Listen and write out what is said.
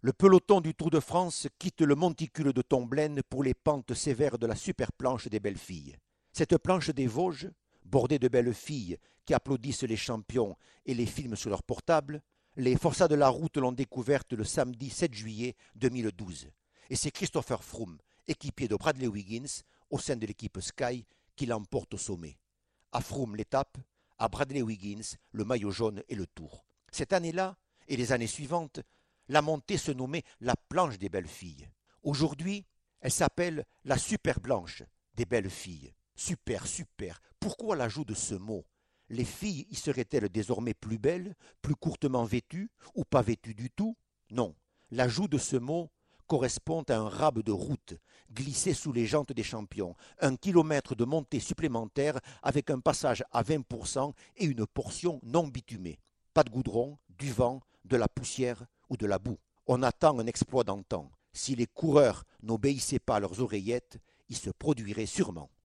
Le peloton du Tour de France quitte le monticule de Tomblaine pour les pentes sévères de la super planche des belles filles. Cette planche des Vosges, bordée de belles filles qui applaudissent les champions et les filment sur leur portable, les forçats de la route l'ont découverte le samedi 7 juillet 2012. Et c'est Christopher Froome, équipier de Bradley Wiggins au sein de l'équipe Sky, qui l'emporte au sommet. À Froome l'étape, à Bradley Wiggins le maillot jaune et le tour. Cette année-là, et les années suivantes, la montée se nommait la planche des belles filles. Aujourd'hui, elle s'appelle la super blanche des belles filles. Super, super. Pourquoi l'ajout de ce mot? Les filles y seraient-elles désormais plus belles, plus courtement vêtues, ou pas vêtues du tout? Non. L'ajout de ce mot correspond à un rab de route glissé sous les jantes des champions, un kilomètre de montée supplémentaire avec un passage à 20% et une portion non bitumée. Pas de goudron, du vent, de la poussière, ou de la boue. On attend un exploit d'antan. Si les coureurs n'obéissaient pas à leurs oreillettes, il se produirait sûrement.